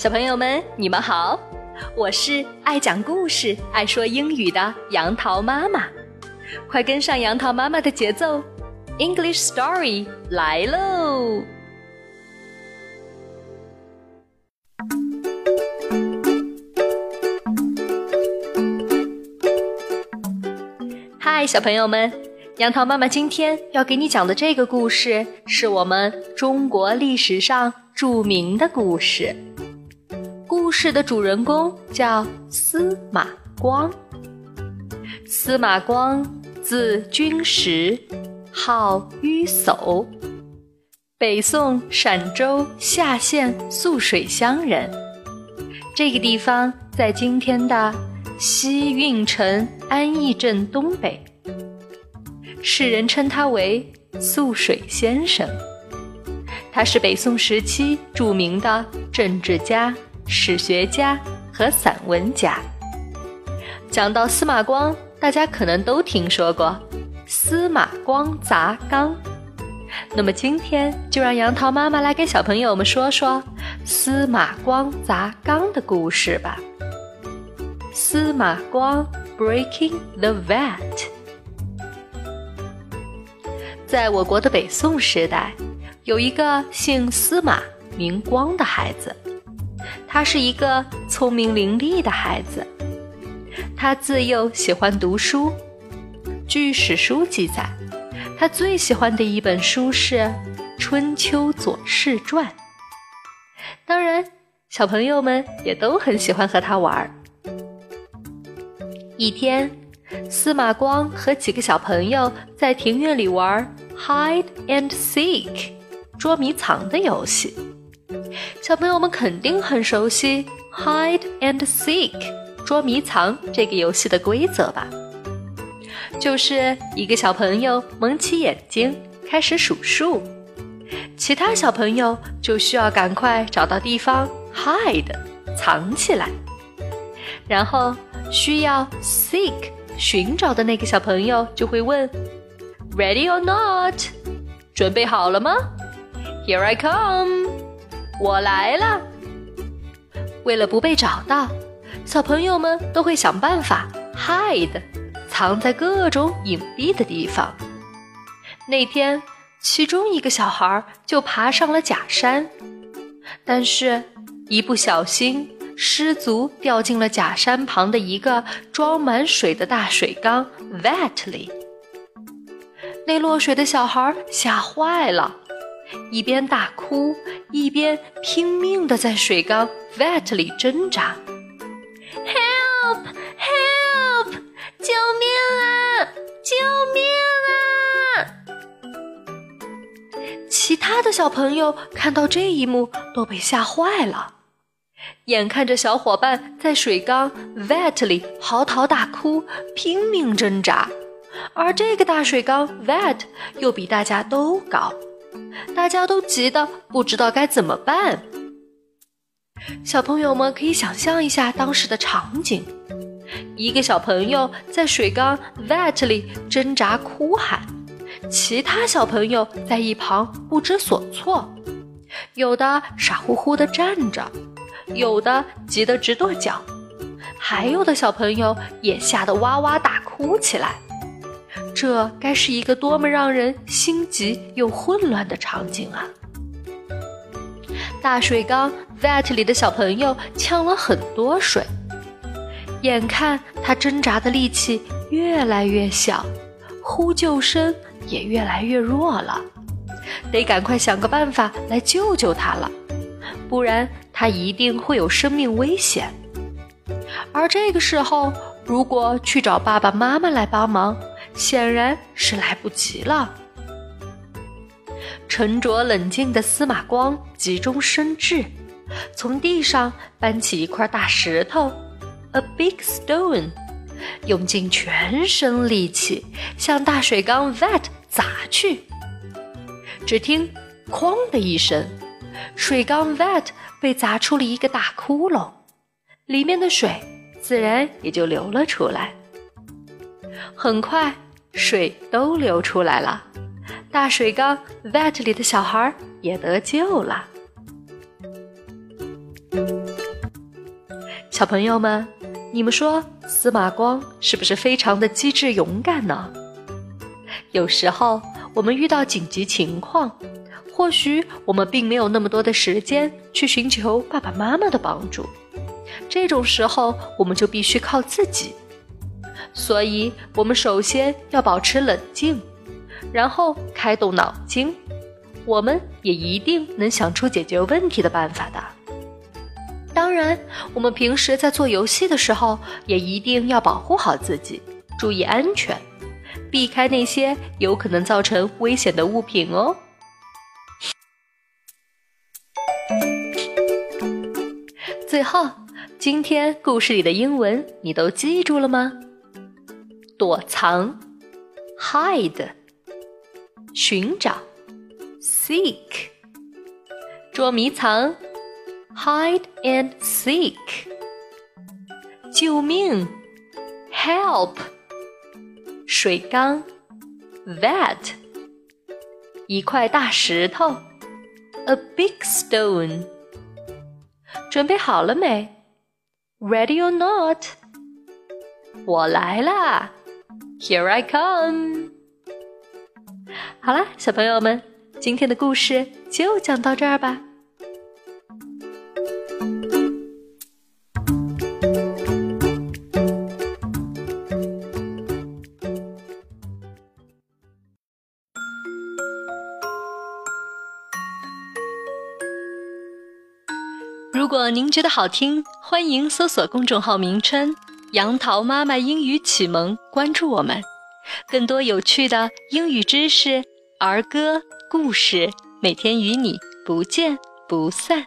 小朋友们，你们好，我是爱讲故事、爱说英语的杨桃妈妈，快跟上杨桃妈妈的节奏，English Story 来喽。嗨，小朋友们，杨桃妈妈今天要给你讲的这个故事，是我们中国历史上著名的故事。故事的主人公叫司马光。司马光字君实，号迂叟，北宋陕州夏县涑水乡人。这个地方在今天的西运城安义镇东北。世人称他为涑水先生。他是北宋时期著名的政治家。史学家和散文家。讲到司马光，大家可能都听说过“司马光砸缸”。那么今天就让杨桃妈妈来给小朋友们说说司马光砸缸的故事吧。司马光 breaking the vat。在我国的北宋时代，有一个姓司马、名光的孩子。他是一个聪明伶俐的孩子，他自幼喜欢读书。据史书记载，他最喜欢的一本书是《春秋左氏传》。当然，小朋友们也都很喜欢和他玩儿。一天，司马光和几个小朋友在庭院里玩 hide and seek 捉迷藏的游戏。小朋友们肯定很熟悉 hide and seek 捉迷藏这个游戏的规则吧？就是一个小朋友蒙起眼睛开始数数，其他小朋友就需要赶快找到地方 hide 藏起来，然后需要 seek 寻找的那个小朋友就会问 ready or not 准备好了吗？Here I come。我来了。为了不被找到，小朋友们都会想办法 hide，藏在各种隐蔽的地方。那天，其中一个小孩就爬上了假山，但是，一不小心失足掉进了假山旁的一个装满水的大水缸 vat 里。那落水的小孩吓坏了。一边大哭，一边拼命的在水缸 vat 里挣扎。Help! Help! 救命啊！救命啊！其他的小朋友看到这一幕都被吓坏了，眼看着小伙伴在水缸 vat 里嚎啕大哭，拼命挣扎，而这个大水缸 vat 又比大家都高。大家都急得不知道该怎么办。小朋友们可以想象一下当时的场景：一个小朋友在水缸 vat 里挣扎哭喊，其他小朋友在一旁不知所措，有的傻乎乎地站着，有的急得直跺脚，还有的小朋友也吓得哇哇大哭起来。这该是一个多么让人心急又混乱的场景啊！大水缸 vat 里的小朋友呛了很多水，眼看他挣扎的力气越来越小，呼救声也越来越弱了，得赶快想个办法来救救他了，不然他一定会有生命危险。而这个时候，如果去找爸爸妈妈来帮忙，显然是来不及了。沉着冷静的司马光急中生智，从地上搬起一块大石头，a big stone，用尽全身力气向大水缸 vat 砸去。只听“哐”的一声，水缸 vat 被砸出了一个大窟窿，里面的水自然也就流了出来。很快。水都流出来了，大水缸 vat 里的小孩也得救了。小朋友们，你们说司马光是不是非常的机智勇敢呢？有时候我们遇到紧急情况，或许我们并没有那么多的时间去寻求爸爸妈妈的帮助，这种时候我们就必须靠自己。所以，我们首先要保持冷静，然后开动脑筋，我们也一定能想出解决问题的办法的。当然，我们平时在做游戏的时候，也一定要保护好自己，注意安全，避开那些有可能造成危险的物品哦。最后，今天故事里的英文你都记住了吗？躲藏，hide；寻找，seek；捉迷藏，hide and seek；救命，help；水缸，vat；一块大石头，a big stone。准备好了没？Ready or not？我来啦 ！Here I come！好啦，小朋友们，今天的故事就讲到这儿吧。如果您觉得好听，欢迎搜索公众号名称。杨桃妈妈英语启蒙，关注我们，更多有趣的英语知识、儿歌、故事，每天与你不见不散。